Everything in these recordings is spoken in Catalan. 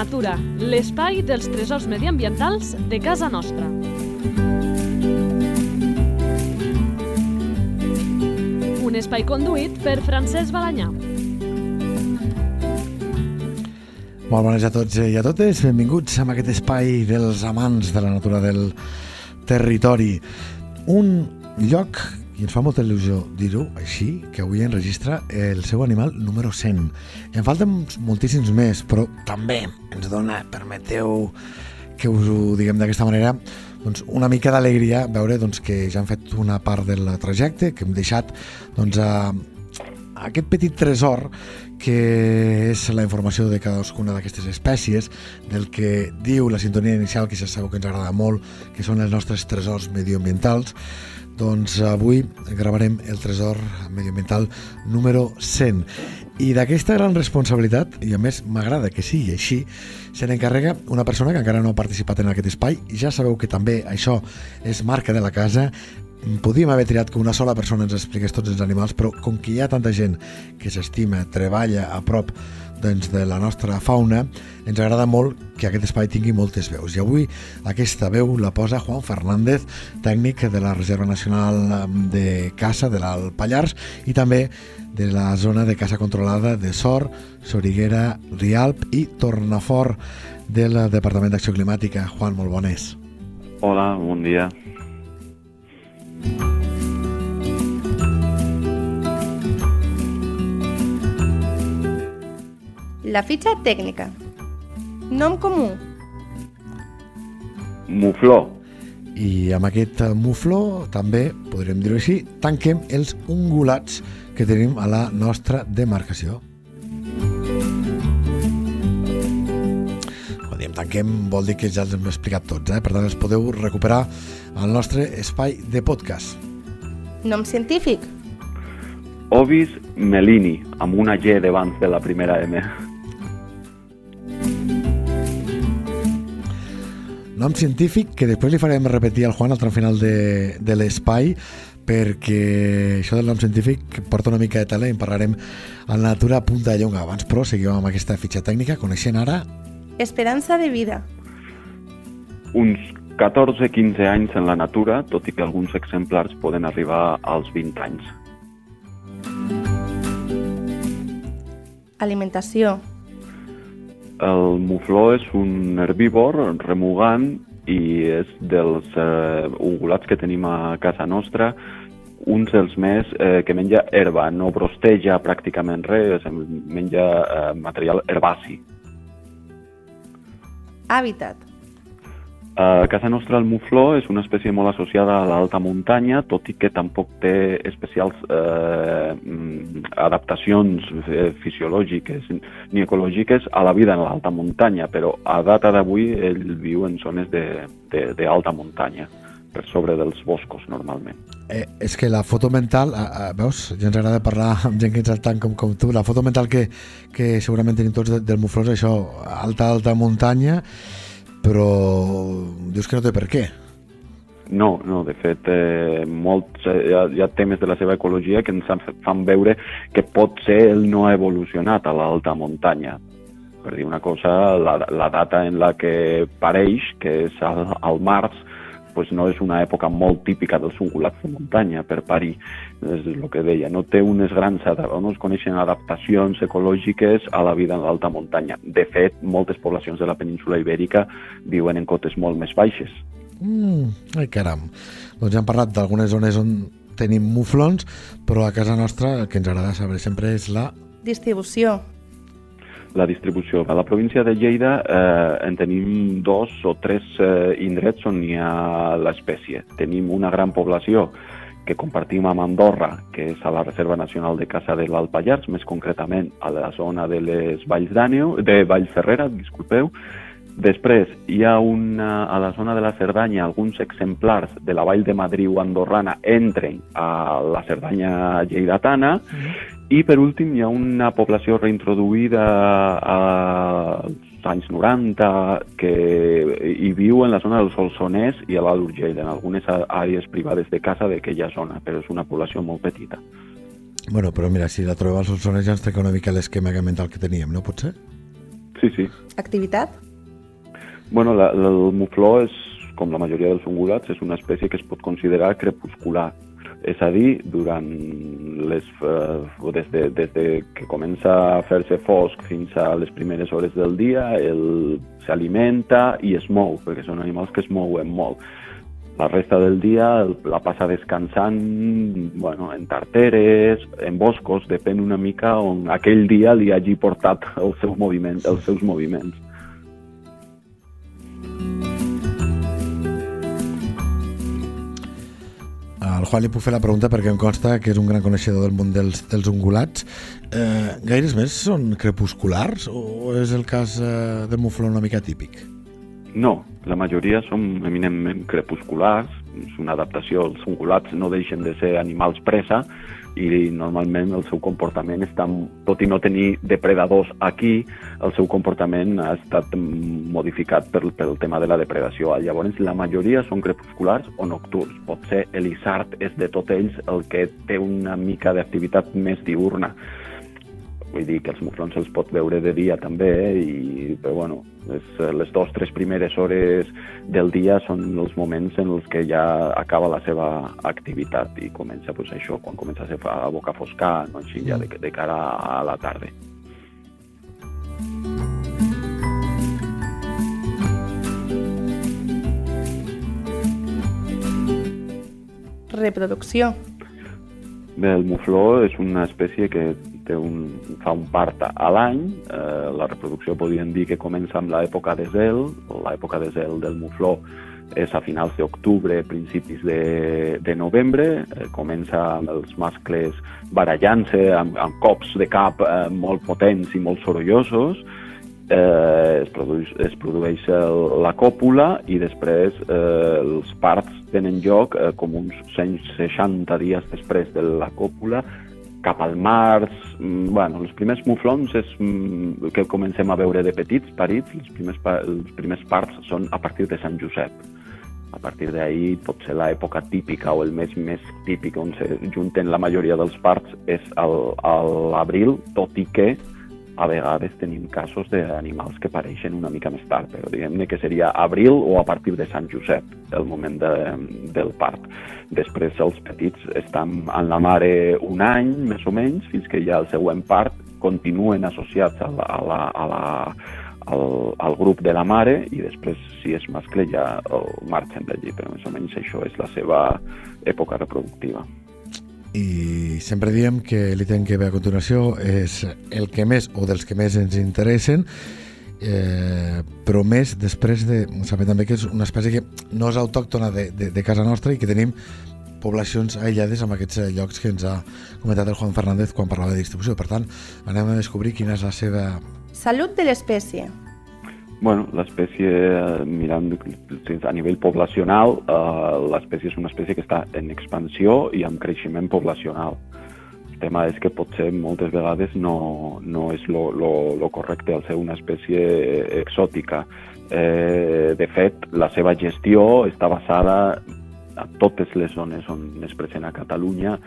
natura, l'espai dels tresors mediambientals de casa nostra. Un espai conduït per Francesc Balanyà. Molt bones a tots i a totes, benvinguts a aquest espai dels amants de la natura del territori. Un lloc i ens fa molta il·lusió dir-ho així, que avui enregistra el seu animal número 100. I en falten moltíssims més, però també ens dona, permeteu que us ho diguem d'aquesta manera, doncs una mica d'alegria veure doncs, que ja han fet una part del trajecte, que hem deixat doncs, a, a aquest petit tresor que és la informació de cadascuna d'aquestes espècies, del que diu la sintonia inicial, que ja sabeu que ens agrada molt, que són els nostres tresors medioambientals, doncs avui gravarem el tresor medioambiental número 100 i d'aquesta gran responsabilitat, i a més m'agrada que sigui així, se n'encarrega una persona que encara no ha participat en aquest espai. Ja sabeu que també això és marca de la casa. Podíem haver triat que una sola persona ens expliqués tots els animals, però com que hi ha tanta gent que s'estima, treballa a prop doncs, de la nostra fauna, ens agrada molt que aquest espai tingui moltes veus. I avui aquesta veu la posa Juan Fernández, tècnic de la Reserva Nacional de Caça de l'Alt Pallars i també de la zona de caça controlada de Sor, Soriguera, Rialp i Tornafort del Departament d'Acció Climàtica. Juan, molt bones. Hola, bon dia. La fitxa tècnica. Nom comú. Mufló. I amb aquest mufló, també, podríem dir-ho així, tanquem els ungulats que tenim a la nostra demarcació. Quan diem tanquem vol dir que ja els hem explicat tots, eh? per tant els podeu recuperar al nostre espai de podcast. Nom científic. Ovis melini, amb una G davant de la primera M. nom científic que després li farem repetir al Juan al tram final de, de l'espai perquè això del nom científic porta una mica de tela i en parlarem a la natura a punta de llonga. Abans, però, seguim amb aquesta fitxa tècnica, coneixent ara... Esperança de vida. Uns 14-15 anys en la natura, tot i que alguns exemplars poden arribar als 20 anys. Alimentació. El mufló és un herbívor remugant i és dels eh, ungulats que tenim a casa nostra un dels més eh, que menja herba, no brosteja pràcticament res, menja eh, material herbaci. Hàbitat. A casa nostra el mufló és una espècie molt associada a l'alta muntanya, tot i que tampoc té especials eh, adaptacions eh, fisiològiques ni ecològiques a la vida en l'alta muntanya, però a data d'avui ell viu en zones d'alta muntanya, per sobre dels boscos normalment. Eh, és que la foto mental, eh, eh, veus, ja ens agrada parlar amb gent que ens tant com, com tu, la foto mental que, que segurament tenim tots de, del mufló és això, alta, alta muntanya, però dius que no té per què. No, no, de fet, eh, molts, eh, hi, ha, hi ha temes de la seva ecologia que ens fan veure que pot ser el no ha evolucionat a l'alta muntanya. Per dir una cosa, la, la data en la que pareix, que és al, al març, pues no és una època molt típica dels ungulats de muntanya per parir, és el que deia, no té unes grans, no es coneixen adaptacions ecològiques a la vida en l'alta muntanya. De fet, moltes poblacions de la península ibèrica viuen en cotes molt més baixes. Mm, ai, caram. Doncs ja hem parlat d'algunes zones on tenim muflons, però a casa nostra el que ens agrada saber sempre és la... Distribució la distribució. A la província de Lleida eh, en tenim dos o tres eh, indrets on hi ha l'espècie. Tenim una gran població que compartim amb Andorra, que és a la Reserva Nacional de Caça de l'Alt Pallars, més concretament a la zona de les Valls d'Àneu, de Vallferrera, disculpeu. Després hi ha una, a la zona de la Cerdanya alguns exemplars de la Vall de Madriu andorrana entren a la Cerdanya lleidatana mm -hmm. I per últim hi ha una població reintroduïda als anys 90 que hi viu en la zona del Solsonès i a l'Alt Urgell, en algunes àrees privades de casa d'aquella zona, però és una població molt petita. Bueno, però mira, si la trobem al Solsonès ja ens trenca una mica l'esquema mental que teníem, no pot ser? Sí, sí. Activitat? Bueno, la, la, el mufló és, com la majoria dels ungulats, és una espècie que es pot considerar crepuscular. És a dir, durant les, eh, des, de, des de que comença a fer-se fosc fins a les primeres hores del dia, el s'alimenta i es mou, perquè són animals que es mouen molt. La resta del dia la passa descansant bueno, en tarteres, en boscos, depèn una mica on aquell dia li hagi portat el seu moviment, els seus moviments. Al Juan li puc fer la pregunta perquè em consta que és un gran coneixedor del món dels, dels ungulats. Eh, gaires més són crepusculars o és el cas eh, del mufló una mica típic? No, la majoria són eminentment crepusculars, és una adaptació, els ungulats no deixen de ser animals presa i normalment el seu comportament està, tot i no tenir depredadors aquí, el seu comportament ha estat modificat pel, pel tema de la depredació. Llavors, la majoria són crepusculars o nocturns. Potser l'isart és de tots ells el que té una mica d'activitat més diurna. Vull dir que els muflons els pot veure de dia també, eh? I, però bueno, les, les dues tres primeres hores del dia són els moments en els que ja acaba la seva activitat i comença pues, això, quan comença a ser a boca foscar, no així ja de, de cara a la tarda. Reproducció. Bé, el mufló és una espècie que té un, fa un part a l'any. Eh, la reproducció podríem dir que comença amb l'època de zel. L'època de zel del mufló és a finals d'octubre, principis de, de novembre. Eh, comença amb els mascles barallant-se amb, amb cops de cap eh, molt potents i molt sorollosos. Eh, es produeix, es produeix el, la còpula i després eh, els parts tenen lloc eh, com uns 160 dies després de la còpula cap al març, mm, bueno, els primers muflons és mm, que comencem a veure de petits, parits, els primers, els primers parts són a partir de Sant Josep. A partir d'ahir pot ser l'època típica o el mes més típic on se junten la majoria dels parts és l'abril, tot i que a vegades tenim casos d'animals que pareixen una mica més tard, però diguem-ne que seria abril o a partir de Sant Josep, el moment de, del part. Després els petits estan en la mare un any, més o menys, fins que ja el següent part continuen associats a la, a la, a la, al, al grup de la mare i després, si és mascle, ja marxen d'allí, però més o menys això és la seva època reproductiva i sempre diem que l'ítem que ve a continuació és el que més o dels que més ens interessen eh, però més després de saber també que és una espècie que no és autòctona de, de, de casa nostra i que tenim poblacions aïllades amb aquests llocs que ens ha comentat el Juan Fernández quan parlava de distribució. Per tant, anem a descobrir quina és la seva... Salut de l'espècie. Bueno, l'espècie, eh, mirant a nivell poblacional, eh, l'espècie és una espècie que està en expansió i amb creixement poblacional. El tema és que potser moltes vegades no, no és lo, lo, lo correcte al ser una espècie exòtica. Eh, de fet, la seva gestió està basada a totes les zones on és present a Catalunya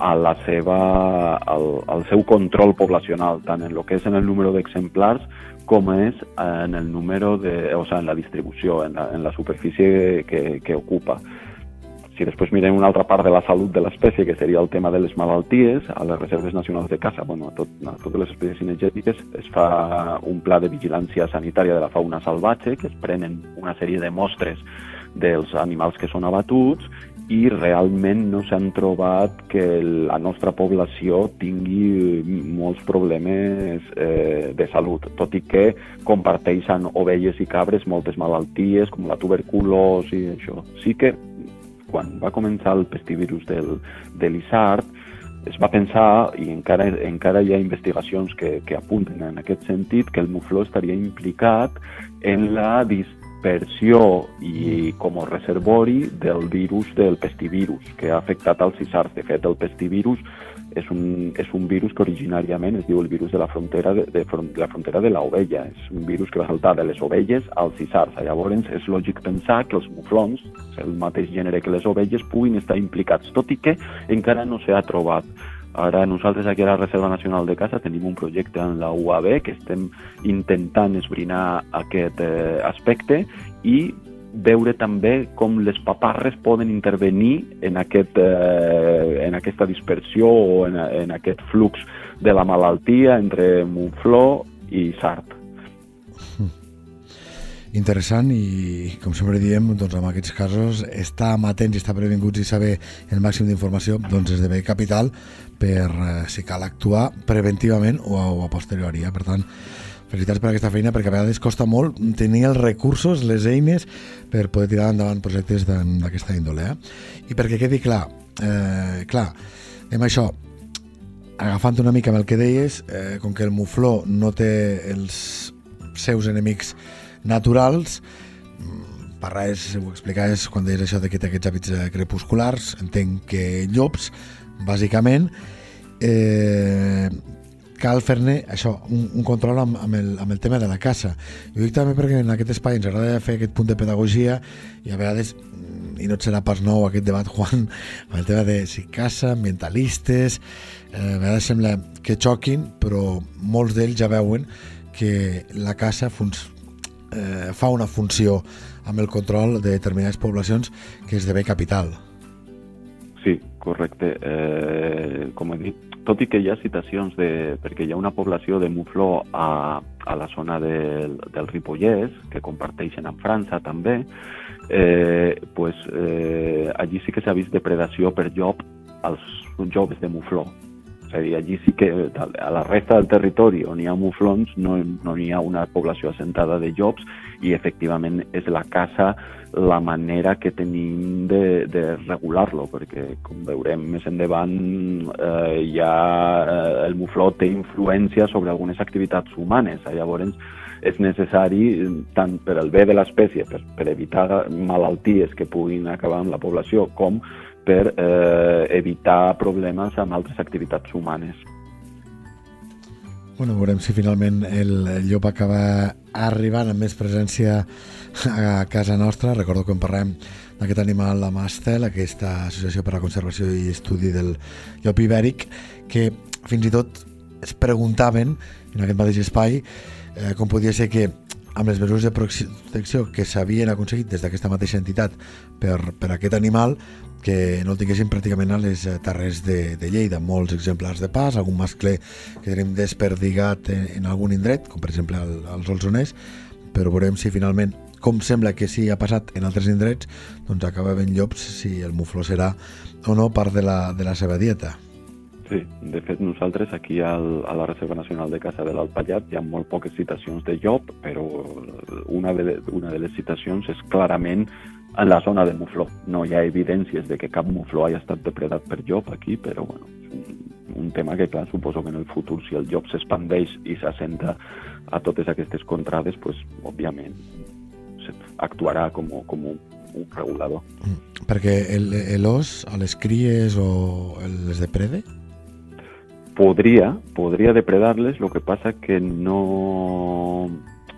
a la seva, al, al seu control poblacional, tant en el que és en el número d'exemplars com és en el número de, o sigui, en la distribució, en la, en la superfície que, que ocupa. Si després mirem una altra part de la salut de l'espècie, que seria el tema de les malalties, a les reserves nacionals de caça, bueno, a, tot, a totes les espècies cinegètiques, es fa un pla de vigilància sanitària de la fauna salvatge, que es prenen una sèrie de mostres dels animals que són abatuts i realment no s'han trobat que la nostra població tingui molts problemes eh, de salut, tot i que comparteixen ovelles i cabres moltes malalties com la tuberculosi i això. Sí que quan va començar el pestivirus del, de l'Isart, es va pensar, i encara, encara hi ha investigacions que, que apunten en aquest sentit, que el mufló estaria implicat en la dis dispersió i com a reservori del virus del pestivirus que ha afectat als cisars. De fet, el pestivirus és un, és un virus que originàriament es diu el virus de la frontera de, de, de la frontera de l'ovella. És un virus que va saltar de les ovelles als cisars. Llavors, és lògic pensar que els muflons, el mateix gènere que les ovelles, puguin estar implicats, tot i que encara no s'ha trobat Ara nosaltres aquí a la Reserva Nacional de Caça tenim un projecte en la UAB que estem intentant esbrinar aquest eh, aspecte i veure també com les paparres poden intervenir en, aquest, eh, en aquesta dispersió o en, en aquest flux de la malaltia entre Montflor i Sart. Interessant i, com sempre diem, doncs, en aquests casos, estar amatents i estar previnguts i saber el màxim d'informació doncs, esdevé capital per, eh, si cal, actuar preventivament o a, o a posteriori. Eh? Per tant, felicitats per aquesta feina perquè a vegades costa molt tenir els recursos, les eines per poder tirar endavant projectes d'aquesta índole. Eh? I perquè quedi clar, eh, clar, amb això, agafant una mica amb el que deies, eh, com que el mufló no té els seus enemics naturals, mm, per res ho explicaves quan deies això de que té aquests hàbits eh, crepusculars, entenc que llops, bàsicament, eh, cal fer-ne això, un, un control amb, amb, el, amb el tema de la caça. Jo dic també perquè en aquest espai ens agrada fer aquest punt de pedagogia i a vegades mm, i no et serà pas nou aquest debat, Juan, amb el tema de si caça, ambientalistes, eh, a vegades sembla que xoquin, però molts d'ells ja veuen que la funciona eh, fa una funció amb el control de determinades poblacions que esdevé capital. Correcte. Eh, com he dit, tot i que hi ha citacions de... perquè hi ha una població de mufló a, a la zona del, del Ripollès, que comparteixen amb França també, eh, pues, eh, allí sí que s'ha vist depredació per llop als joves de mufló. És a dir, allí sí que a la resta del territori on hi ha muflons no, no hi ha una població assentada de llops i efectivament és la caça la manera que tenim de, de regular-lo, perquè com veurem més endavant eh, ja eh, el mufló té influència sobre algunes activitats humanes, llavors és necessari, tant per al bé de l'espècie, per, per evitar malalties que puguin acabar amb la població, com per eh, evitar problemes amb altres activitats humanes. Bueno, veurem si finalment el llop acaba arribant amb més presència a casa nostra. Recordo que en parlem d'aquest animal, la Mastel, aquesta associació per a la conservació i estudi del llop ibèric, que fins i tot es preguntaven en aquest mateix espai eh, com podia ser que amb les mesures de protecció que s'havien aconseguit des d'aquesta mateixa entitat per, per aquest animal que no el tinguessin pràcticament a les eh, terres de, de Lleida. Molts exemplars de pas, algun mascle que tenim desperdigat en, en algun indret, com per exemple al, als Olsoners, però veurem si finalment, com sembla que sí ha passat en altres indrets, doncs acaba ben llops si el mufló serà o no part de la, de la seva dieta. Sí, de fet nosaltres aquí al, a la Reserva Nacional de Caça de l'Alpallat hi ha molt poques citacions de llop, però una de, una de les citacions és clarament en la zona de mufló. No hi ha evidències de que cap mufló hagi estat depredat per llop aquí, però bueno, és un, un tema que, clar, suposo que en el futur, si el llop s'expandeix i s'assenta a totes aquestes contrades, pues, òbviament, actuarà com, com un, un regulador. Mm. Perquè l'os a les cries o les deprede? Podria, podria depredar-les, el que passa que no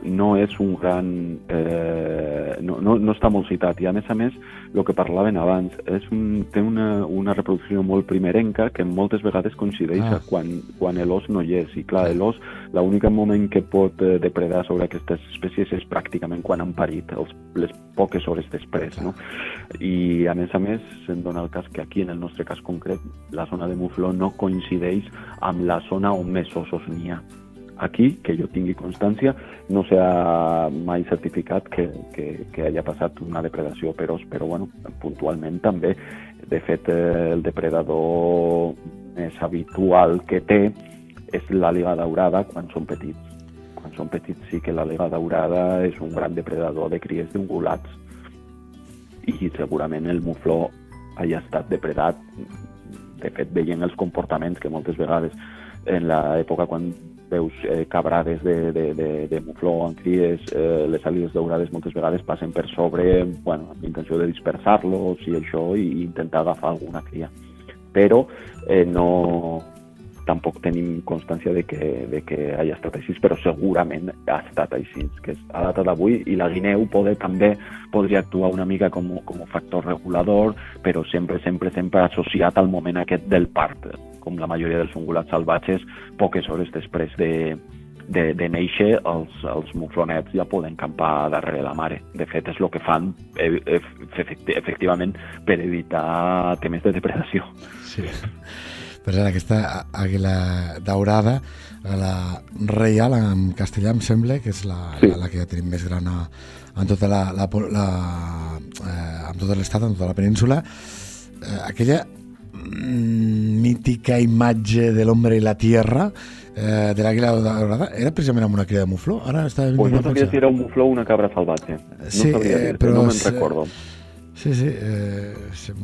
no és un gran... Eh, no, no, no està molt citat i a més a més el que parlaven abans és un, té una, una reproducció molt primerenca que moltes vegades coincideix ah. quan, quan l'os no hi és i clar, l'os l'únic moment que pot eh, depredar sobre aquestes espècies és pràcticament quan han parit els, les poques hores després no? i a més a més se'n dona el cas que aquí en el nostre cas concret la zona de Mufló no coincideix amb la zona on més ossos n'hi ha aquí, que jo tingui constància, no s'ha mai certificat que, que, que hagi passat una depredació per os, però bueno, puntualment també. De fet, el depredador més habitual que té és la liga daurada quan són petits. Quan són petits sí que la liga daurada és un gran depredador de cries d'ungulats i segurament el mufló hagi estat depredat de fet veient els comportaments que moltes vegades en l'època quan veus eh, cabrades de, de, de, de mufló en cries, eh, les àligues daurades moltes vegades passen per sobre bueno, amb intenció de dispersar-los i això i intentar agafar alguna cria. Però eh, no, tampoc tenim constància de que, de que hagi estat així, però segurament ha estat així, que és a data d'avui, i la guineu poder, també podria actuar una mica com, com a factor regulador, però sempre, sempre, sempre associat al moment aquest del part, com la majoria dels ungulats salvatges, poques hores després de, de, de néixer, els, els muflonets ja poden campar darrere la mare. De fet, és el que fan eh, efectivament per evitar temes de depredació. Sí. Per cert, aquesta àguila daurada, la reial en castellà em sembla que és la, sí. la, la que ja tenim més gran a, en tota la, la, la eh, en tot l'estat, en tota la península. Eh, aquella mítica imatge de l'hombre i la tierra eh, de l'àguila daurada era precisament amb una cria de mufló? Ara està pues no sabia si era un mufló o una cabra salvatge. No sí, sabia dir, eh, però no me'n recordo. Sí, sí. Eh,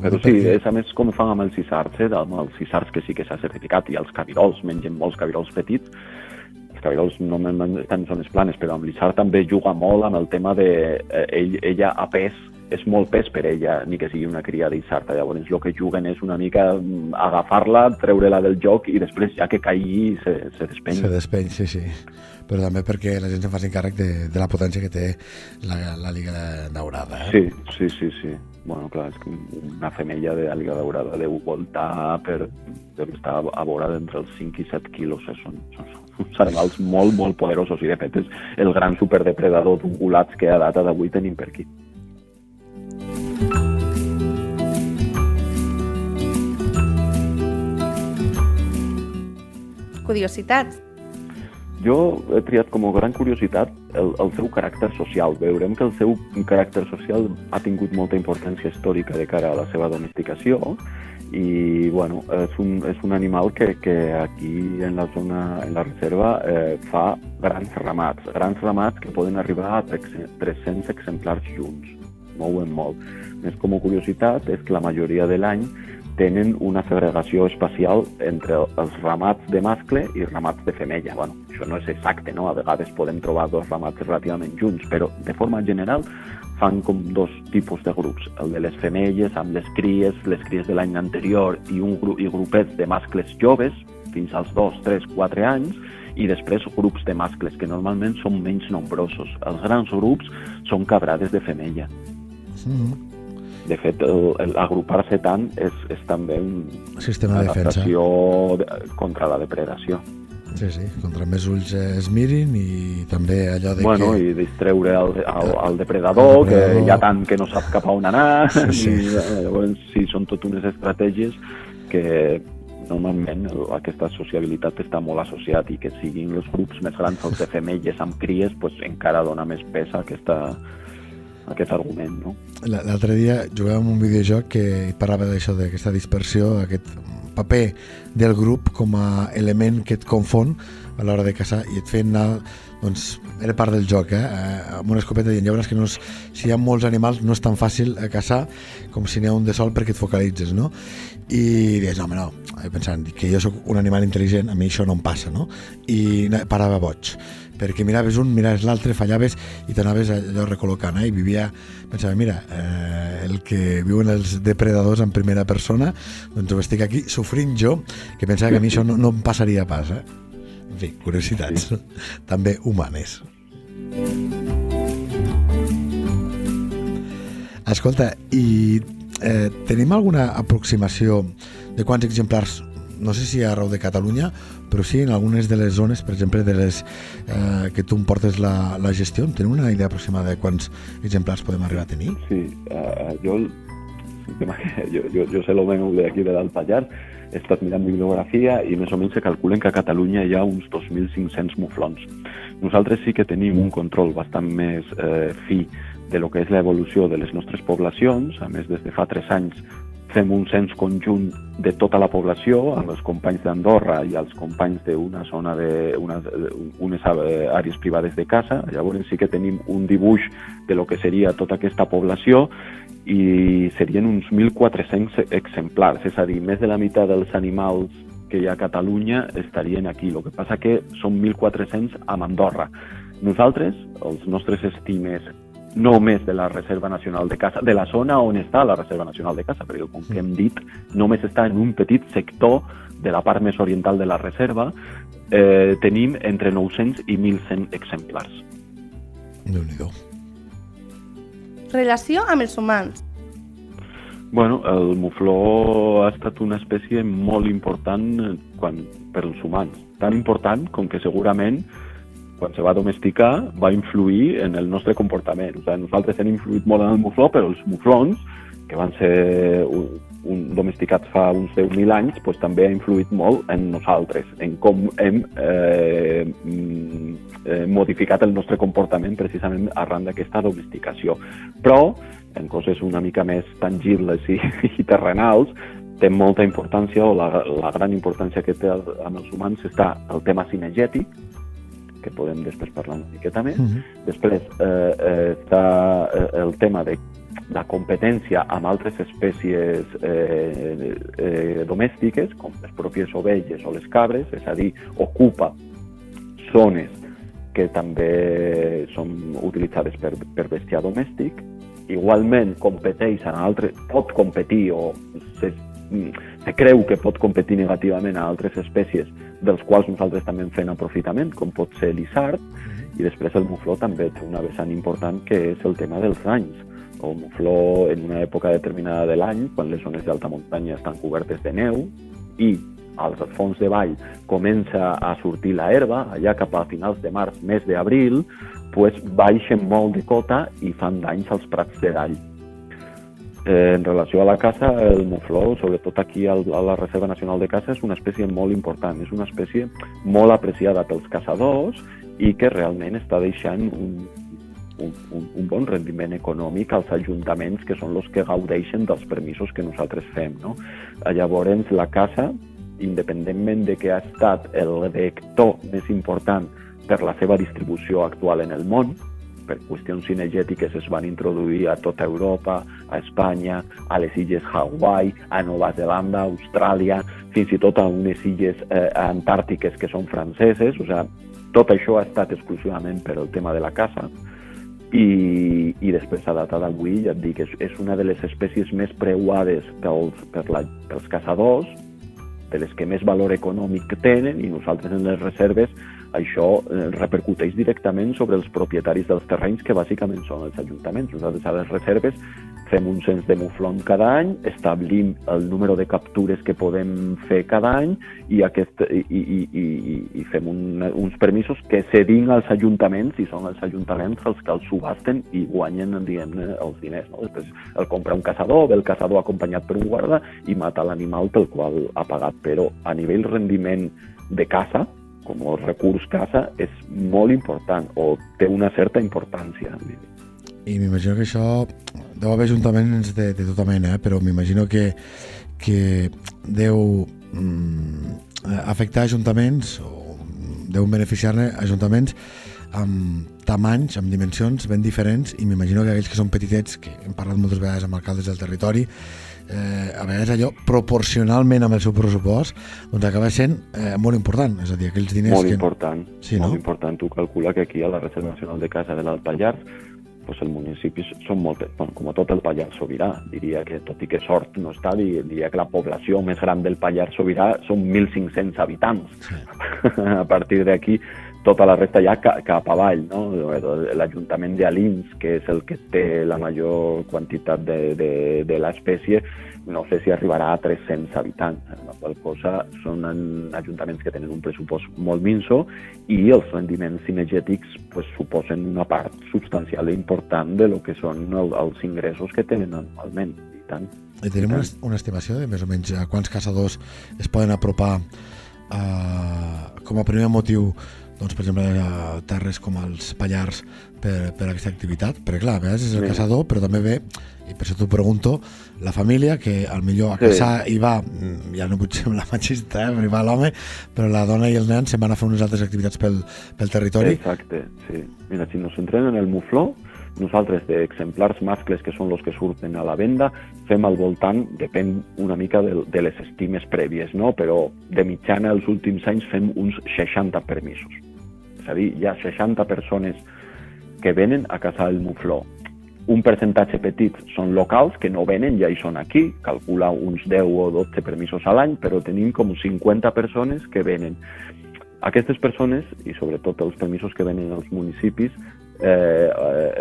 Però sí, és a més com fan amb els cisards, eh? amb els cisards que sí que s'ha certificat i els cabirols, mengen molts cabirols petits, els cabirols no estan en zones planes, però amb l'Issard també juga molt amb el tema de eh, ell, ella a pes és molt pes per ella, ni que sigui una cria d'Issarta. Llavors, el que juguen és una mica mm, agafar-la, treure-la del joc i després, ja que caigui, se, se despeny. Se despeny, sí, sí. Però també perquè la gent se'n faci càrrec de, de la potència que té la, la Liga Daurada. Eh? Sí, sí, sí, sí. Bueno, clar, és que una femella de la Liga Daurada deu voltar per... deu estar a vora d'entre els 5 i 7 quilos. Eh? Són, són, uns animals molt, molt poderosos i de fet és el gran superdepredador d'ungulats que a data d'avui tenim per aquí. Curiositats. Jo he triat com a gran curiositat el, el seu caràcter social. Veurem que el seu caràcter social ha tingut molta importància històrica de cara a la seva domesticació i bueno, és un, és un animal que, que aquí en la zona, en la reserva, eh, fa grans ramats, grans ramats que poden arribar a 300 exemplars junts, mouen molt. Més com a curiositat és que la majoria de l'any tenen una segregació espacial entre els ramats de mascle i ramats de femella. Bueno, això no és exacte, no? A vegades podem trobar dos ramats relativament junts, però de forma general fan com dos tipus de grups, el de les femelles amb les cries, les cries de l'any anterior i un grup i grupets de mascles joves fins als 2, 3, 4 anys i després grups de mascles que normalment són menys nombrosos. Els grans grups són cabrades de femella. Mm -hmm de fet, agrupar-se tant és, és també un, sistema de defensa de, contra la depredació. Sí, sí, contra més ulls es mirin i també allò de bueno, que... i distreure el, el, el, depredador, el depredador, que hi ha tant que no sap cap a on anar, sí, sí. i eh, llavors sí, són tot unes estratègies que normalment aquesta sociabilitat està molt associat i que siguin els grups més grans els de femelles amb cries pues, encara dona més pes a aquesta, aquest argument. No? L'altre dia jugàvem un videojoc que parlava d'això, d'aquesta dispersió, aquest paper del grup com a element que et confon a l'hora de caçar i et feien anar doncs era part del joc, eh? eh amb una escopeta ja veuràs que no és, si hi ha molts animals no és tan fàcil a caçar com si n'hi ha un de sol perquè et focalitzes, no? I deies, no, home, no, pensant que jo sóc un animal intel·ligent, a mi això no em passa, no? I parava boig perquè miraves un, miraves l'altre, fallaves i t'anaves allò recol·locant, eh? i vivia, pensava, mira, eh, el que viuen els depredadors en primera persona, doncs ho estic aquí sofrint jo, que pensava que a mi això no, no em passaria pas, eh? En fi, curiositats, sí. també humanes. Escolta, i eh, tenim alguna aproximació de quants exemplars no sé si arreu de Catalunya, però sí en algunes de les zones, per exemple, de les eh, que tu em portes la, la gestió, tenim una idea aproximada de quants exemplars podem arribar a tenir? Sí, uh, jo, jo, jo, jo sé el meu d'aquí de l'Alt Pallars, he estat mirant bibliografia i més o menys se calculen que a Catalunya hi ha uns 2.500 muflons. Nosaltres sí que tenim un control bastant més eh, fi de lo que és l'evolució de les nostres poblacions, a més des de fa 3 anys fem un cens conjunt de tota la població, amb els companys d'Andorra i els companys d'una zona de una, unes àrees privades de casa. Llavors sí que tenim un dibuix de lo que seria tota aquesta població i serien uns 1.400 exemplars, és a dir, més de la meitat dels animals que hi ha a Catalunya estarien aquí. El que passa que són 1.400 a Andorra. Nosaltres, els nostres estimes només de la Reserva Nacional de Caça, de la zona on està la Reserva Nacional de Caça, perquè com que hem dit, només està en un petit sector de la part més oriental de la reserva, eh, tenim entre 900 i 1.100 exemplars. déu nhi Relació amb els humans. Bueno, el mufló ha estat una espècie molt important eh, quan, per als humans. Tan important com que segurament quan se va domesticar va influir en el nostre comportament. O sigui, nosaltres hem influït molt en el mufló, però els muflons, que van ser un, un domesticats fa uns 10.000 anys, pues, també ha influït molt en nosaltres, en com hem eh, mm, eh, modificat el nostre comportament precisament arran d'aquesta domesticació. Però, en coses una mica més tangibles i, i terrenals, té molta importància, o la, la gran importància que té amb els humans està el tema cinegètic, que podem després parlar una miqueta més. Uh -huh. Després eh, eh, està eh, el tema de la competència amb altres espècies eh, eh, domèstiques, com les pròpies ovelles o les cabres, és a dir, ocupa zones que també són utilitzades per, per bestiar domèstic, igualment competeix en altres, pot competir o se, se creu que pot competir negativament a altres espècies dels quals nosaltres també en fem aprofitament, com pot ser l'issart, i després el mufló també té una vessant important que és el tema dels danys. El mufló en una època determinada de l'any, quan les zones d'alta muntanya estan cobertes de neu i als fons de vall comença a sortir la herba, allà cap a finals de març, mes d'abril, pues baixen molt de cota i fan danys als prats de dall. Eh, en relació a la caça, el mufló, sobretot aquí al, a la Reserva Nacional de Caça, és una espècie molt important, és una espècie molt apreciada pels caçadors i que realment està deixant un, un, un, un bon rendiment econòmic als ajuntaments que són els que gaudeixen dels permisos que nosaltres fem. No? Llavors, la caça, independentment de que ha estat el vector més important per la seva distribució actual en el món, per qüestions cinegètiques es van introduir a tota Europa, a Espanya, a les illes Hawaii, a Nova Zelanda, a Austràlia, fins i tot a unes illes eh, antàrtiques que són franceses, o sigui, tot això ha estat exclusivament per el tema de la caça. I, i després a data d'avui, ja et dic, és, és una de les espècies més preuades pels, per la, pels caçadors, de les que més valor econòmic tenen i nosaltres en les reserves això eh, repercuteix directament sobre els propietaris dels terrenys, que bàsicament són els ajuntaments. Nosaltres a les reserves fem un cens de muflon cada any, establim el número de captures que podem fer cada any i, aquest, i, i, i, i fem un, uns permisos que cedim als ajuntaments i són els ajuntaments els que els subasten i guanyen diguem els diners. No? Després el compra un caçador, ve el caçador acompanyat per un guarda i mata l'animal pel qual ha pagat. Però a nivell rendiment de caça, com el recurs caça, és molt important o té una certa importància. I m'imagino que això deu haver ajuntaments de, de tota mena, eh? però m'imagino que, que deu mm, afectar ajuntaments o deu beneficiar-ne ajuntaments amb tamanys, amb dimensions ben diferents i m'imagino que aquells que són petitets, que hem parlat moltes vegades amb alcaldes del territori, eh, a vegades allò proporcionalment amb el seu pressupost doncs acaba sent eh, molt important és a dir, aquells diners molt que... important, sí, molt no? important tu calcula que aquí a la Reserva Nacional de Casa de l'Alt Pallars pues els municipis són molt, bueno, com a tot el Pallars Sobirà, diria que tot i que sort no està, diria que la població més gran del Pallars Sobirà són 1.500 habitants. Sí. a partir d'aquí tota la resta ja cap avall, no? L'Ajuntament d'Alins, que és el que té la major quantitat de, de, de l'espècie, no sé si arribarà a 300 habitants, la qual cosa són ajuntaments que tenen un pressupost molt minso i els rendiments cinegètics pues, suposen una part substancial i important de lo que són el, els ingressos que tenen anualment. I tant. I tenim una, una estimació de més o menys a quants caçadors es poden apropar eh, com a primer motiu doncs, per exemple, a terres com els Pallars per, per aquesta activitat, perquè clar, a vegades és el sí. caçador, però també ve, i per això t'ho pregunto, la família, que al millor a caçar sí. hi va, mm, ja no vull ser la machista, eh, hi va l'home, però la dona i el nen se'n van a fer unes altres activitats pel, pel territori. Exacte, sí. Mira, si nos centrem en el mufló, nosaltres d'exemplars mascles, que són els que surten a la venda, fem al voltant, depèn una mica de, de les estimes prèvies, no? però de mitjana els últims anys fem uns 60 permisos. A dir, hi ha 60 persones que venen a caçar el mufló. un percentatge petit són locals que no venen, ja hi són aquí, calcula uns 10 o 12 permisos a l'any, però tenim com 50 persones que venen. Aquestes persones, i sobretot els permisos que venen als municipis, eh,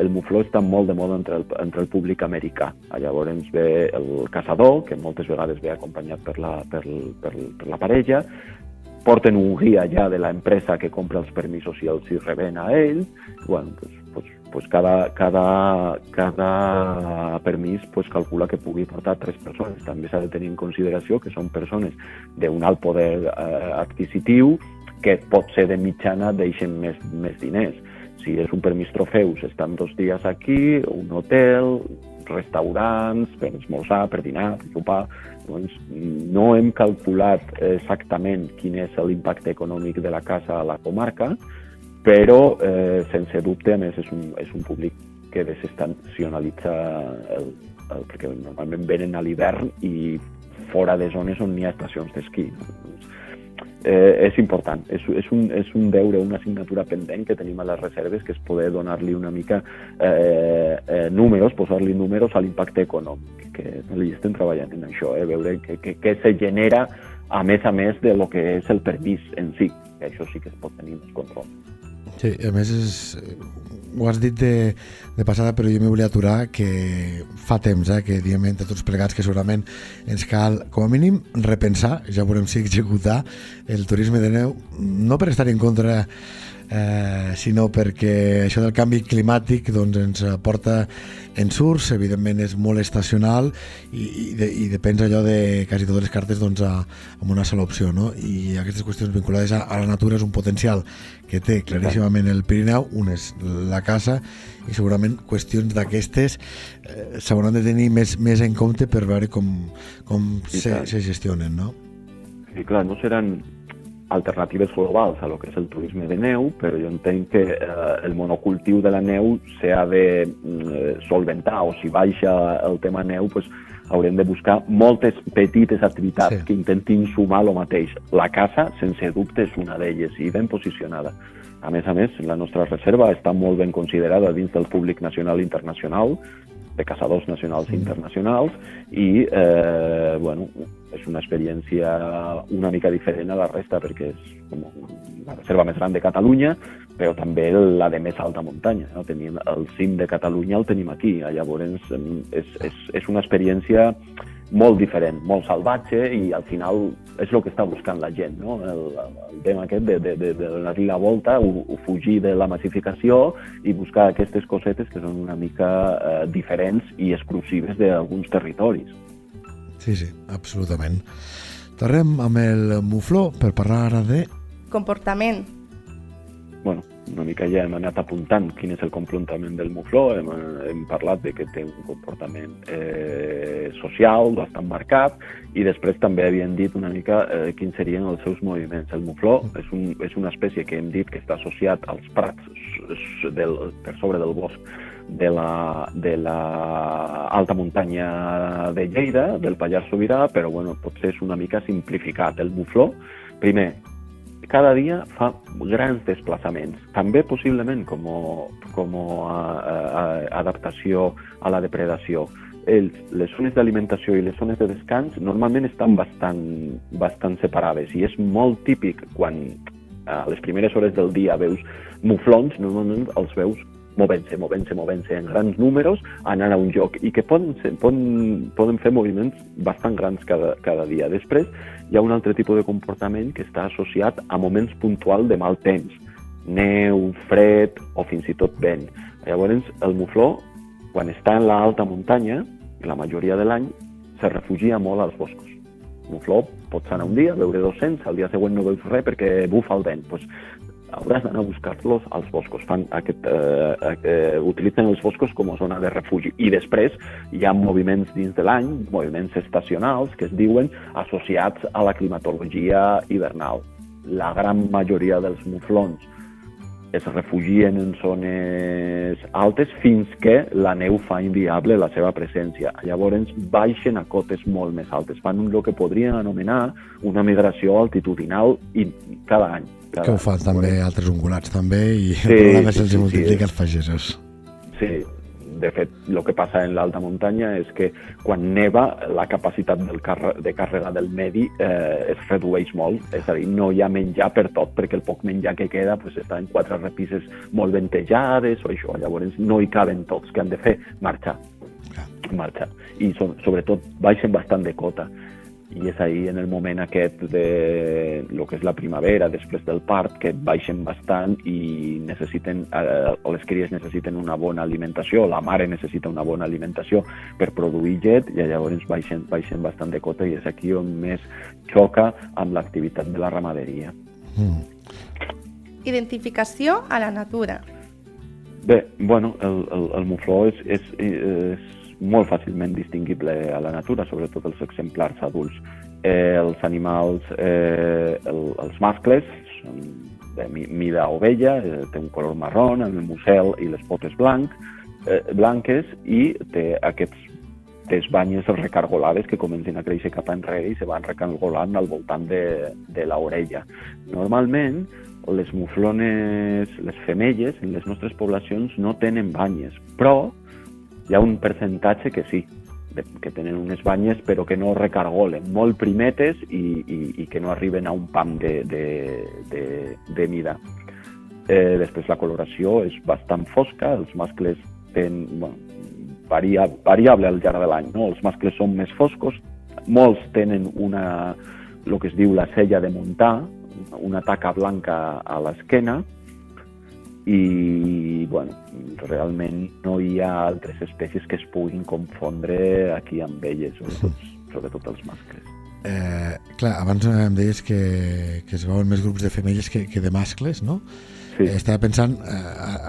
el mufló està molt de moda entre el, entre el públic americà. Llavors ens ve el caçador, que moltes vegades ve acompanyat per la, per, per, per la parella, porten un guia ja de la empresa que compra els permisos i els hi reben a ells. Bueno, pues, pues, pues cada, cada, cada permís pues, calcula que pugui portar tres persones. També s'ha de tenir en consideració que són persones d'un alt poder eh, adquisitiu que pot ser de mitjana deixen més, més diners. Si és un permís trofeus, estan dos dies aquí, un hotel, restaurants, per esmorzar, per dinar, per sopar, doncs no hem calculat exactament quin és l'impacte econòmic de la casa a la comarca, però eh, sense dubte, a més, és un, és un públic que desestacionalitza el, el, perquè normalment venen a l'hivern i fora de zones on hi ha estacions d'esquí. Eh, és important, és, és, un, és un deure, una assignatura pendent que tenim a les reserves, que és poder donar-li una mica eh, eh, números, posar-li números a l'impacte econòmic, que li estem treballant en això, eh, veure què se genera a més a més de lo que és el permís en si, que això sí que es pot tenir més control. Sí, a més és, ho has dit de, de passada, però jo m'hi volia aturar que fa temps eh, que diem entre tots plegats que segurament ens cal, com a mínim, repensar, ja veurem si executar el turisme de neu, no per estar en contra eh, sinó perquè això del canvi climàtic doncs, ens porta ensurts, evidentment és molt estacional i, i, de, i depèn allò de quasi totes les cartes doncs, a, amb una sola opció no? i aquestes qüestions vinculades a, a la natura és un potencial que té claríssimament el Pirineu, un és la casa i segurament qüestions d'aquestes eh, s'hauran de tenir més, més en compte per veure com, com se, se gestionen, no? Sí, clar, no seran alternatives globals a lo que és el turisme de neu, però jo entenc que eh, el monocultiu de la neu s'ha de eh, solventar, o si baixa el tema neu, pues, haurem de buscar moltes petites activitats sí. que intentin sumar el mateix. La caça, sense dubte, és una d'elles i ben posicionada. A més a més, la nostra reserva està molt ben considerada dins del públic nacional i internacional, de caçadors nacionals i internacionals, i eh, bueno, és una experiència una mica diferent a la resta perquè és com la reserva més gran de Catalunya, però també la de més alta muntanya. No? Tenim el cim de Catalunya el tenim aquí, llavors és, és, és una experiència molt diferent, molt salvatge i al final és el que està buscant la gent, no? el, el tema aquest de, de, de, de donar-li la volta, o, o fugir de la massificació i buscar aquestes cosetes que són una mica eh, diferents i exclusives d'alguns territoris. Sí, sí, absolutament. Tornem amb el mufló per parlar ara de... Comportament. Bueno, una mica ja hem anat apuntant quin és el comportament del mufló, hem, hem parlat de que té un comportament eh, social bastant marcat i després també havíem dit una mica eh, quins serien els seus moviments. El mufló és, un, és una espècie que hem dit que està associat als prats del, per sobre del bosc de la, de la alta muntanya de Lleida, del Pallars Sobirà, però bueno, potser és una mica simplificat. El mufló, primer, cada dia fa grans desplaçaments, també possiblement com, com a, a, a adaptació a la depredació. Ells, les zones d'alimentació i les zones de descans normalment estan bastant, bastant separades i és molt típic quan a les primeres hores del dia veus muflons, normalment els veus movent-se, movent-se, movent-se en grans números, anant a un lloc i que poden, ser, poden, poden fer moviments bastant grans cada, cada dia. Després hi ha un altre tipus de comportament que està associat a moments puntuals de mal temps, neu, fred o fins i tot vent. Llavors, el mufló, quan està en l'alta muntanya, la majoria de l'any, se refugia molt als boscos. El mufló pots anar un dia, veure 200, al dia següent no veus res perquè bufa el vent. Pues, hauràs d'anar a buscar-los als boscos. Fan aquest, eh, eh, utilitzen els boscos com a zona de refugi. I després hi ha moviments dins de l'any, moviments estacionals, que es diuen associats a la climatologia hivernal. La gran majoria dels muflons es refugien en zones altes fins que la neu fa inviable la seva presència. Llavors baixen a cotes molt més altes. Fan el que podrien anomenar una migració altitudinal cada any que ho fan també altres ungulats també i sí, el problema és sí, els sí, multiplica sí, els pagesos. Sí, de fet, el que passa en l'alta muntanya és que quan neva la capacitat del car de càrrega del medi eh, es redueix molt, és a dir, no hi ha menjar per tot, perquè el poc menjar que queda pues, està en quatre repises molt ventejades o això, llavors no hi caben tots, que han de fer? Marxar, marxar. I so sobretot baixen bastant de cota i és ahir en el moment aquest de lo que és la primavera, després del part, que baixen bastant i necessiten, eh, o les cries necessiten una bona alimentació, la mare necessita una bona alimentació per produir llet i llavors baixen, baixen bastant de cota i és aquí on més xoca amb l'activitat de la ramaderia. Mm. Identificació a la natura. Bé, bueno, el, el, el mufló és, és, és molt fàcilment distingible a la natura, sobretot els exemplars adults. Eh, els animals, eh, el, els mascles, són de mida ovella, eh, té un color marró, amb el musel i les potes blanc, eh, blanques i té aquests des banyes recargolades que comencen a créixer cap enrere i se van recargolant al voltant de, de l'orella. Normalment, les muflones, les femelles, en les nostres poblacions no tenen banyes, però hi ha un percentatge que sí, que tenen unes banyes però que no recargolen, molt primetes i, i, i que no arriben a un pam de, de, de, de mida. Eh, després la coloració és bastant fosca, els mascles tenen, bueno, varia, variable al llarg de l'any, no? els mascles són més foscos, molts tenen una, el que es diu la sella de muntar, una taca blanca a l'esquena, i bueno, realment no hi ha altres espècies que es puguin confondre aquí amb elles, sobretot, sobretot els mascles. Eh, clar, abans em deies que, que es veuen més grups de femelles que, que de mascles, no? Sí. Eh, estava pensant, eh,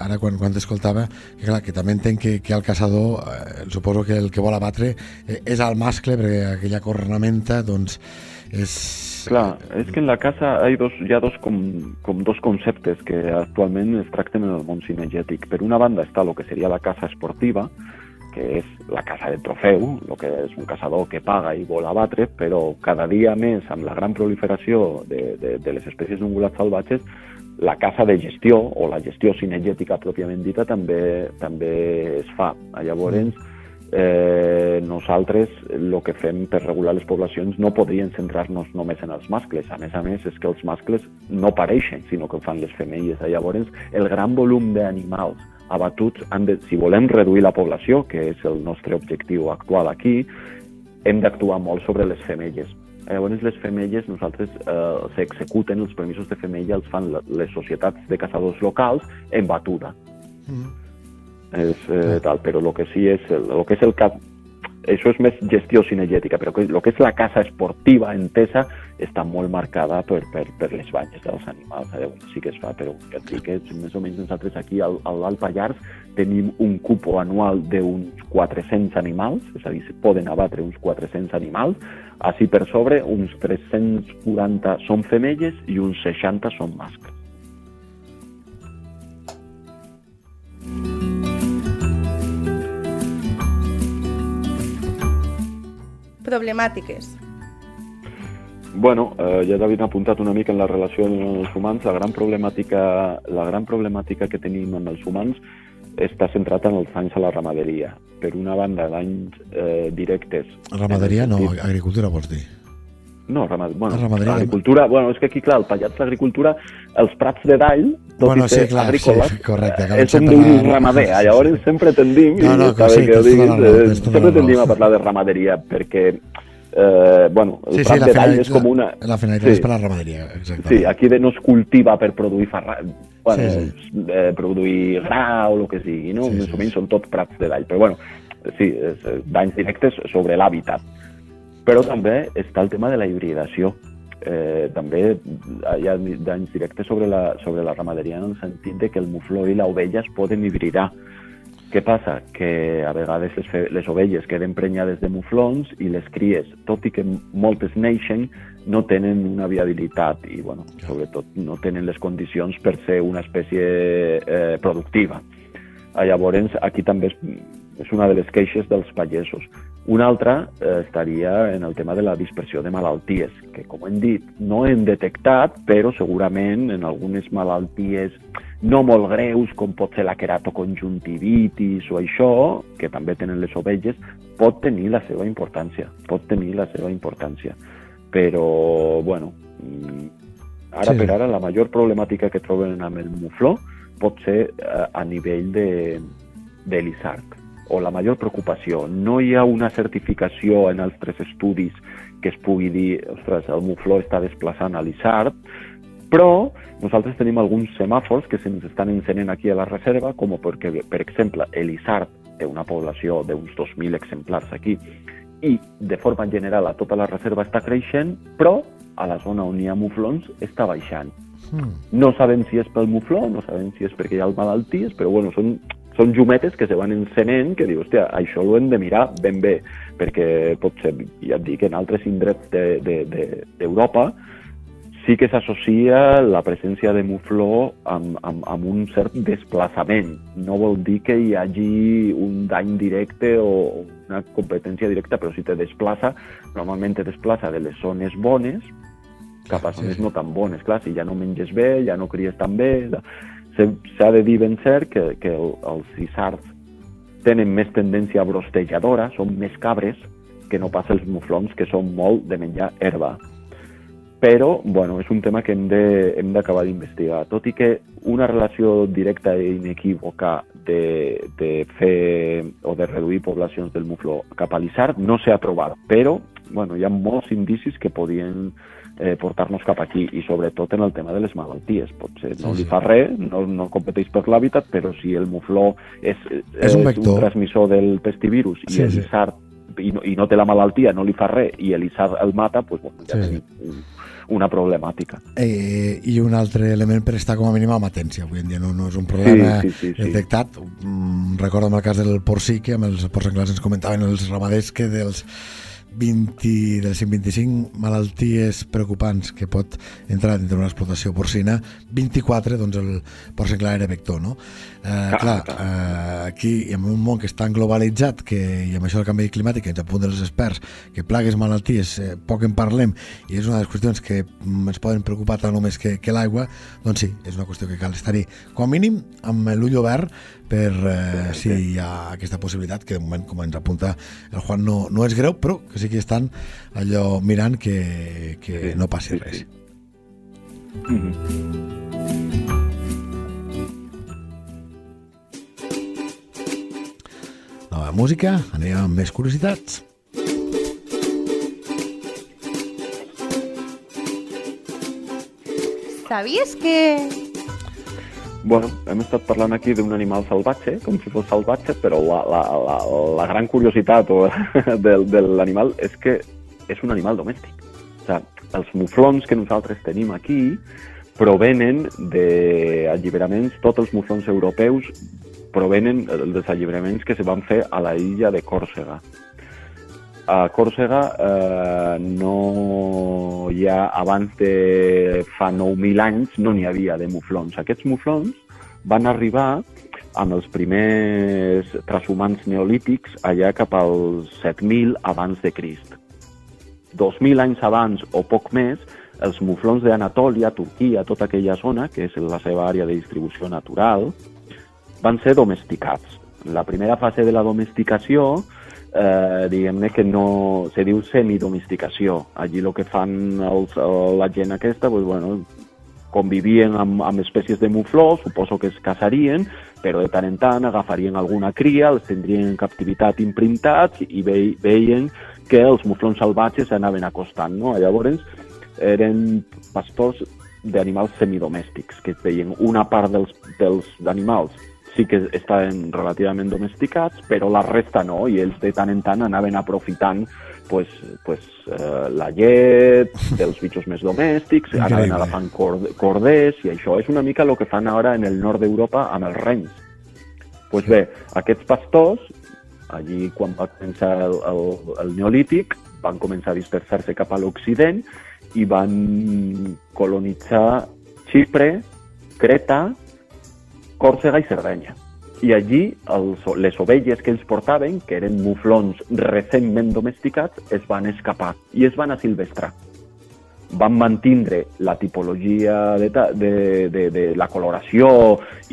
ara quan, quan t'escoltava, que clar, que també entenc que, que el caçador, eh, suposo que el que vol abatre eh, és el mascle, perquè aquella cornamenta, doncs, és Clar, és que en la casa hi, dos, hi ha dos, com, com dos conceptes que actualment es tracten en el món cinegètic. Per una banda està el que seria la caça esportiva, que és la caça de trofeu, el que és un caçador que paga i vol abatre, però cada dia més, amb la gran proliferació de, de, de les espècies d'ungulats salvatges, la caça de gestió, o la gestió cinegètica pròpiament dita, també, també es fa. Llavors, mm eh, nosaltres el que fem per regular les poblacions no podrien centrar-nos només en els mascles. A més a més, és que els mascles no pareixen, sinó que ho fan les femelles. Llavors, el gran volum d'animals abatuts, han de, si volem reduir la població, que és el nostre objectiu actual aquí, hem d'actuar molt sobre les femelles. Llavors, les femelles, nosaltres eh, s'executen, els permisos de femella els fan les societats de caçadors locals en batuda. Mm és, eh, tal, però el que sí és el, el que és el cap això és més gestió cinegètica, però que, el que és la caça esportiva entesa està molt marcada per, per, per les banyes dels animals. Eh? Sí que es fa, però ja dic que més o menys nosaltres aquí al, a l'Alt Pallars tenim un cupo anual d'uns 400 animals, és a dir, se poden abatre uns 400 animals, així per sobre uns 340 són femelles i uns 60 són mascles. Problemàtiques? Bueno, eh, ja t'havien apuntat una mica en la relació amb els humans. La gran problemàtica, la gran problemàtica que tenim amb els humans està centrada en els danys a la ramaderia. Per una banda, danys eh, directes... Ramaderia no, agricultura vols dir? No, ramad... bueno, ramaderia... agricultura... Bueno, és que aquí, clar, el Pallats l'agricultura, els prats de dall, tot bueno, i ser sí, clar, agrícoles, sí, correcte, eh, és un la... ramader. Llavors sempre tendim, no, no, que, sí, que ho diguis, no, eh, sempre tendim a parlar de ramaderia, perquè eh, bueno, el sí, sí, de dall és com una... La finalitat sí. és per la ramaderia, exactament. Sí, aquí de no es cultiva per produir farra... bueno, sí, sí. Eh, produir gra o el que sigui, no? Sí, Més sí, o menys sí. són tot prats de dall, però bueno, sí, eh, danys directes sobre l'hàbitat. Però també està el tema de la hibridació. Eh, també hi ha danys directes sobre la, sobre la ramaderia en el sentit de que el mufló i l'ovella es poden hibridar. Què passa? Que a vegades les, les ovelles queden prenyades de muflons i les cries, tot i que moltes neixen, no tenen una viabilitat i, bueno, sobretot, no tenen les condicions per ser una espècie eh, productiva. Llavors, aquí també és, és una de les queixes dels pagesos Una altra eh, estaria en el tema de la dispersió de malalties, que, com hem dit, no hem detectat, però segurament en algunes malalties no molt greus, com pot ser la queratoconjuntivitis o això, que també tenen les ovelles, pot tenir la seva importància, pot tenir la seva importància. Però, bueno, mm, ara Sí. per ara la major problemàtica que troben amb el mufló pot ser eh, a nivell de, de l'ISARC o la major preocupació. No hi ha una certificació en altres estudis que es pugui dir, ostres, el mufló està desplaçant a l'ISARC, però nosaltres tenim alguns semàfors que se'ns estan encenent aquí a la reserva, com perquè, per exemple, l'ISARC té una població d'uns 2.000 exemplars aquí i de forma general a tota la reserva està creixent, però a la zona on hi ha muflons està baixant. Mm. No sabem si és pel mufló, no sabem si és perquè hi ha malalties, però bueno, són, són llumetes que se van encenent que diu, hòstia, això ho hem de mirar ben bé, perquè pot ser, ja et dic, en altres indrets d'Europa de, de, sí que s'associa la presència de mufló amb, amb, amb un cert desplaçament. No vol dir que hi hagi un dany directe o una competència directa, però si te desplaça, normalment te desplaça de les zones bones cap a Sí, zones sí. no tan bones. Clar, si ja no menges bé, ja no cries tan bé... se- S'ha de dir ben cert que, que el, els cisards tenen més tendència brostejadora, són més cabres que no pas els muflons, que són molt de menjar herba. Però, bueno, és un tema que hem d'acabar d'investigar. Tot i que una relació directa i inequívoca de, de fer o de reduir poblacions del mufló cap a l'Isard no s'ha trobat, però bueno, hi ha molts indicis que podien eh, portar-nos cap aquí i sobretot en el tema de les malalties. Potser no Sí, li sí. fa res, no, no competeix per l'hàbitat, però si el mufló és, És un vector. un transmissor del pestivirus i Sí, el sí. l'Isard i no, i no té la malaltia, no li fa res, i l'Isard el mata, doncs, bueno, ja Sí, tenim un, una problemàtica. Eh, I un altre element per estar com a mínim amb atència. Avui en dia no, no és un problema Sí, sí, sí, sí. detectat. Mm, recordo amb el cas del porcí que amb els porcs anglès ens comentaven els ramaders que dels 20, de les 125 malalties preocupants que pot entrar dintre d'una explotació porcina, 24, doncs el porc senglar era vector, no? Eh, clar, eh, aquí, en un món que és tan globalitzat que, i amb això del canvi climàtic, que ens apunten els experts, que plagues, malalties, eh, poc en parlem, i és una de les qüestions que ens poden preocupar tant o més que, que l'aigua, doncs sí, és una qüestió que cal estar-hi, com a mínim, amb l'ull obert per eh, si hi ha aquesta possibilitat, que de moment, com ens apunta el Juan, no, no és greu, però que sí que estan allò mirant que, que Sí, no passi sí, res. sí. Mhm. Nova música, anem amb més curiositats. ¿Sabías que Bueno, hem estat parlant aquí d'un animal salvatge, com si fos salvatge, però la, la, la, la gran curiositat o, del, de l'animal és que és un animal domèstic. O sigui, els muflons que nosaltres tenim aquí provenen d'alliberaments, tots els muflons europeus provenen dels alliberaments que se van fer a la illa de Còrsega. A Còrsega eh, no hi ha, abans de fa 9.000 anys, no n'hi havia de muflons. Aquests muflons van arribar amb els primers transhumans neolítics allà cap als 7.000 abans de Crist. 2.000 anys abans o poc més, els muflons d'Anatòlia, Turquia, tota aquella zona, que és la seva àrea de distribució natural, van ser domesticats. La primera fase de la domesticació, eh, diguem-ne que no... se diu semidomesticació. Allí el que fan els, la gent aquesta, doncs, bueno, convivien amb, amb espècies de mufló, suposo que es casarien, però de tant en tant agafarien alguna cria, els tindrien en captivitat imprintats i ve, veien que els muflons salvatges s'anaven acostant. No? Llavors, eren pastors d'animals semidomèstics, que veien una part dels, dels animals sí que estaven relativament domesticats, però la resta no, i ells de tant en tant anaven aprofitant pues, pues, eh, la llet dels bitxos més domèstics, Increïble. anaven agafant cord corders, i això és una mica el que fan ara en el nord d'Europa amb els renys. Pues bé, aquests pastors, allí quan va començar el, el, el neolític, van començar a dispersar-se cap a l'Occident i van colonitzar Xipre, Creta, Còrsega i Cerdanya. i allí els, les ovelles que ells portaven, que eren muflons recentment domesticats, es van escapar i es van asilvestrar. Van mantindre la tipologia de, de, de, de la coloració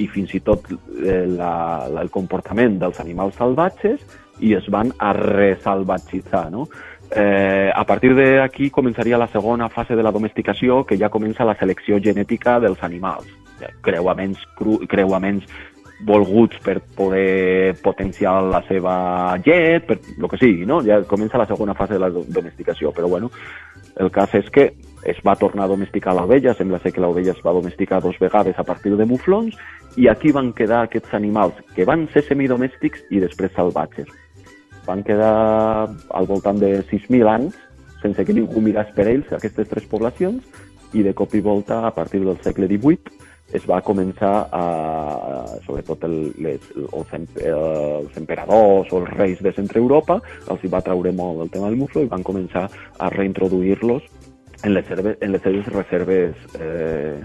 i fins i tot eh, la, la, el comportament dels animals salvatges i es van a resalvatgitzar. No? Eh, a partir d'aquí començaria la segona fase de la domesticació, que ja comença la selecció genètica dels animals. Creuaments, cru, creuaments volguts per poder potenciar la seva llet, per el que sigui, no? Ja comença la segona fase de la domesticació, però bueno, el cas és que es va tornar a domesticar l'ovella, sembla ser que l'ovella es va domesticar dos vegades a partir de muflons, i aquí van quedar aquests animals que van ser semidomèstics i després salvatges. Van quedar al voltant de 6.000 anys sense que ningú mirés per ells aquestes tres poblacions i de cop i volta, a partir del segle XVIII, es va començar a, sobretot el, les, els, els emperadors o els reis de centre Europa, els hi va treure molt el tema del muflo i van començar a reintroduir-los en les, serve, en les seves reserves eh,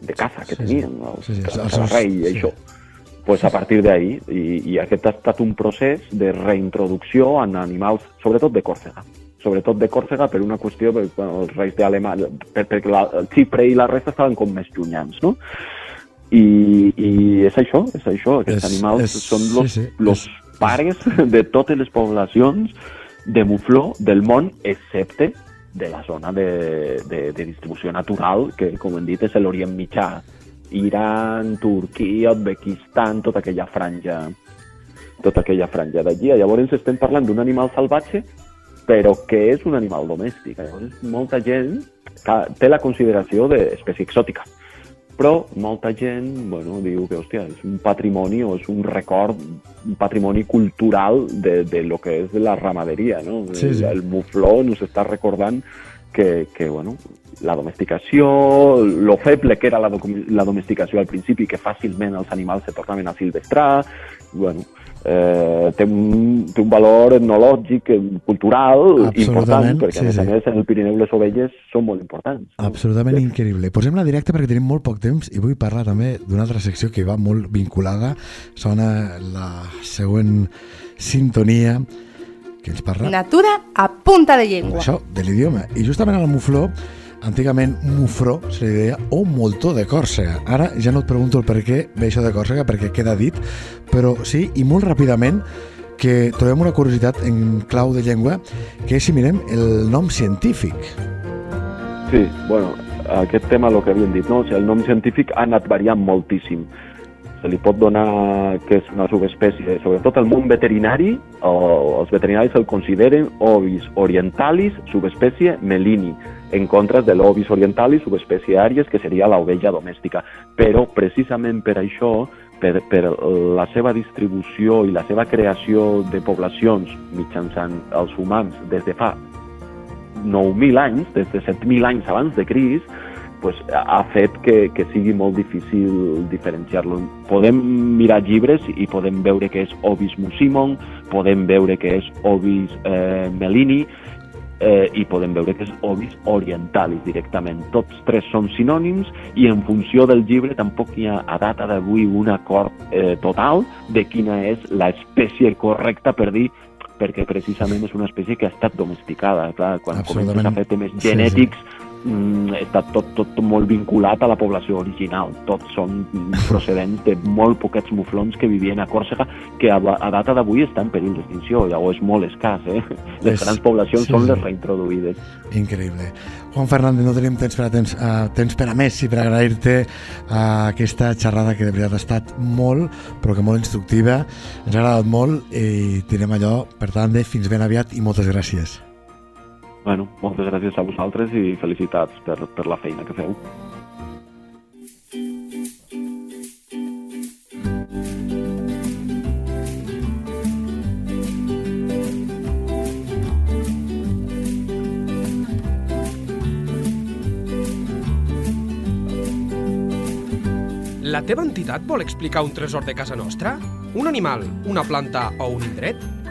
de caça que sí, tenien, el, sí, sí, el, el, el rei i sí. això. Pues a partir d'ahí, i, i aquest ha estat un procés de reintroducció en animals, sobretot de Còrsega sobretot de Còrsega, per una qüestió, perquè bueno, els reis d'Alemanya, per, perquè la, el Xipre i la resta estaven com més llunyans, no? I, i és això, és això, aquests és, animals és, són los, sí, sí, los és, pares de totes les poblacions de mufló del món, excepte de la zona de, de, de distribució natural, que, com hem dit, és l'Orient Mitjà. Iran, Turquia, Uzbekistan, tota aquella franja tota aquella franja d'allí. Llavors estem parlant d'un animal salvatge però que és un animal domèstic. Llavors, molta gent té la consideració d'espècie exòtica, però molta gent bueno, diu que hòstia, és un patrimoni o és un record, un patrimoni cultural de, de lo que és la ramaderia. No? Sí, sí. El mufló ens està recordant que, que bueno, la domesticació, lo feble que era la, la domesticació al principi, que fàcilment els animals se tornaven a silvestrar, bueno, eh, té, un, té un valor etnològic, cultural important, perquè sí, a més sí. a més en el Pirineu les ovelles són molt importants. Absolutament sí. increïble. Posem-la directa perquè tenim molt poc temps i vull parlar també d'una altra secció que va molt vinculada. Sona la següent sintonia que ens parla... Natura a punta de llengua. Això, de l'idioma. I justament al Mufló antigament mufró se li deia o moltó de Còrsega. Ara ja no et pregunto el per què ve això de Còrsega, perquè queda dit, però sí, i molt ràpidament, que trobem una curiositat en clau de llengua, que és si mirem el nom científic. Sí, bueno, aquest tema, el que havíem dit, no? O sigui, el nom científic ha anat variant moltíssim. Se li pot donar que és una subespècie, sobretot el món veterinari, o els veterinaris el consideren ovis orientalis, subespècie melini, en contra de l'ovis orientalis, subespècie àries, que seria l'ovella domèstica. Però precisament per això, per, per la seva distribució i la seva creació de poblacions mitjançant els humans des de fa 9.000 anys, des de 7.000 anys abans de Crist, pues, ha fet que, que sigui molt difícil diferenciar-lo. Podem mirar llibres i podem veure que és Ovis mussimon, podem veure que és Ovis eh, melini, eh, i podem veure que és Ovis orientalis directament. Tots tres són sinònims i en funció del llibre tampoc hi ha a data d'avui un acord eh, total de quina és l'espècie correcta per dir perquè precisament és una espècie que ha estat domesticada. Clar, quan comences a fer temes genètics sí, sí està tot, tot, molt vinculat a la població original. Tots són procedents de molt poquets muflons que vivien a Còrsega, que a, a data d'avui està en perill d'extinció, llavors és molt escàs, eh? Les és, grans poblacions sí, són les reintroduïdes. Increïble. Juan Fernández, no tenim temps per a temps, uh, temps per a més i per agrair-te uh, aquesta xerrada que de veritat ha estat molt, però que molt instructiva. Ens ha agradat molt i tirem allò, per tant, de fins ben aviat i moltes gràcies. Bueno, moltes gràcies a vosaltres i felicitats per, per la feina que feu. La teva entitat vol explicar un tresor de casa nostra? Un animal, una planta o un indret?